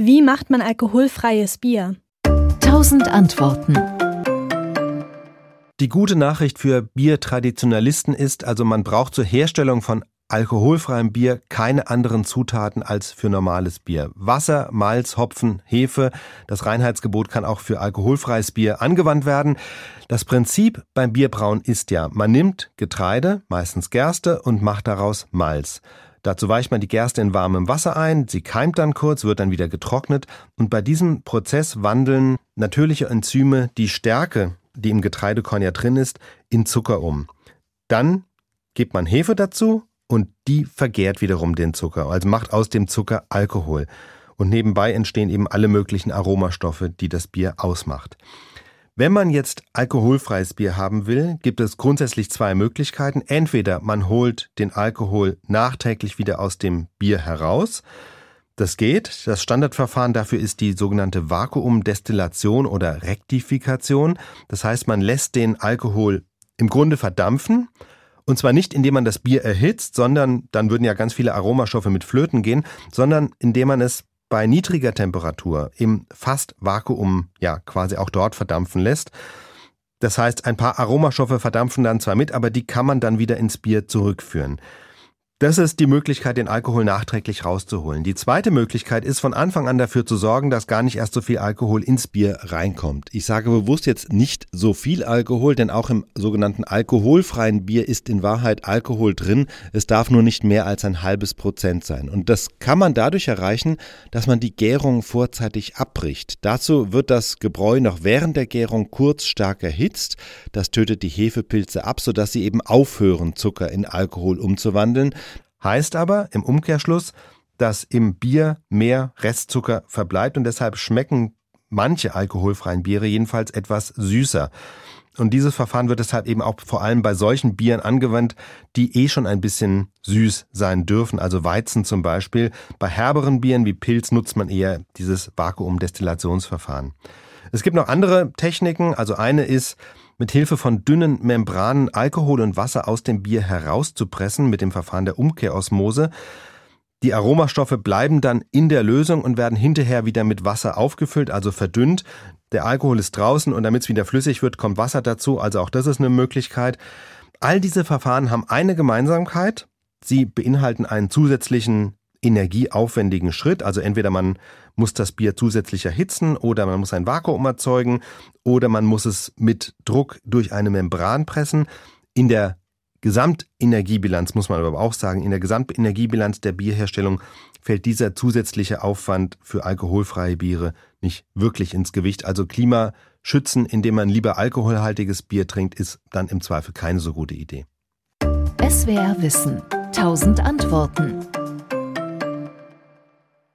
Wie macht man alkoholfreies Bier? Tausend Antworten. Die gute Nachricht für Biertraditionalisten ist also, man braucht zur Herstellung von alkoholfreiem Bier keine anderen Zutaten als für normales Bier. Wasser, Malz, Hopfen, Hefe. Das Reinheitsgebot kann auch für alkoholfreies Bier angewandt werden. Das Prinzip beim Bierbrauen ist ja, man nimmt Getreide, meistens Gerste, und macht daraus Malz. Dazu weicht man die Gerste in warmem Wasser ein, sie keimt dann kurz, wird dann wieder getrocknet und bei diesem Prozess wandeln natürliche Enzyme die Stärke, die im Getreidekorn ja drin ist, in Zucker um. Dann gibt man Hefe dazu und die vergärt wiederum den Zucker, also macht aus dem Zucker Alkohol. Und nebenbei entstehen eben alle möglichen Aromastoffe, die das Bier ausmacht. Wenn man jetzt alkoholfreies Bier haben will, gibt es grundsätzlich zwei Möglichkeiten. Entweder man holt den Alkohol nachträglich wieder aus dem Bier heraus. Das geht. Das Standardverfahren dafür ist die sogenannte Vakuumdestillation oder Rektifikation. Das heißt, man lässt den Alkohol im Grunde verdampfen. Und zwar nicht, indem man das Bier erhitzt, sondern dann würden ja ganz viele Aromastoffe mit Flöten gehen, sondern indem man es bei niedriger Temperatur im fast Vakuum ja quasi auch dort verdampfen lässt. Das heißt, ein paar Aromastoffe verdampfen dann zwar mit, aber die kann man dann wieder ins Bier zurückführen. Das ist die Möglichkeit, den Alkohol nachträglich rauszuholen. Die zweite Möglichkeit ist, von Anfang an dafür zu sorgen, dass gar nicht erst so viel Alkohol ins Bier reinkommt. Ich sage bewusst jetzt nicht so viel Alkohol, denn auch im sogenannten alkoholfreien Bier ist in Wahrheit Alkohol drin. Es darf nur nicht mehr als ein halbes Prozent sein. Und das kann man dadurch erreichen, dass man die Gärung vorzeitig abbricht. Dazu wird das Gebräu noch während der Gärung kurz stark erhitzt. Das tötet die Hefepilze ab, sodass sie eben aufhören, Zucker in Alkohol umzuwandeln. Heißt aber im Umkehrschluss, dass im Bier mehr Restzucker verbleibt und deshalb schmecken manche alkoholfreien Biere jedenfalls etwas süßer. Und dieses Verfahren wird deshalb eben auch vor allem bei solchen Bieren angewandt, die eh schon ein bisschen süß sein dürfen, also Weizen zum Beispiel. Bei herberen Bieren wie Pilz nutzt man eher dieses Vakuumdestillationsverfahren. Es gibt noch andere Techniken, also eine ist, mit Hilfe von dünnen Membranen Alkohol und Wasser aus dem Bier herauszupressen mit dem Verfahren der Umkehrosmose. Die Aromastoffe bleiben dann in der Lösung und werden hinterher wieder mit Wasser aufgefüllt, also verdünnt. Der Alkohol ist draußen und damit es wieder flüssig wird, kommt Wasser dazu, also auch das ist eine Möglichkeit. All diese Verfahren haben eine Gemeinsamkeit. Sie beinhalten einen zusätzlichen energieaufwendigen Schritt. Also entweder man muss das Bier zusätzlich erhitzen oder man muss ein Vakuum erzeugen oder man muss es mit Druck durch eine Membran pressen. In der Gesamtenergiebilanz muss man aber auch sagen, in der Gesamtenergiebilanz der Bierherstellung fällt dieser zusätzliche Aufwand für alkoholfreie Biere nicht wirklich ins Gewicht. Also Klima schützen, indem man lieber alkoholhaltiges Bier trinkt, ist dann im Zweifel keine so gute Idee. SWR Wissen. Tausend Antworten.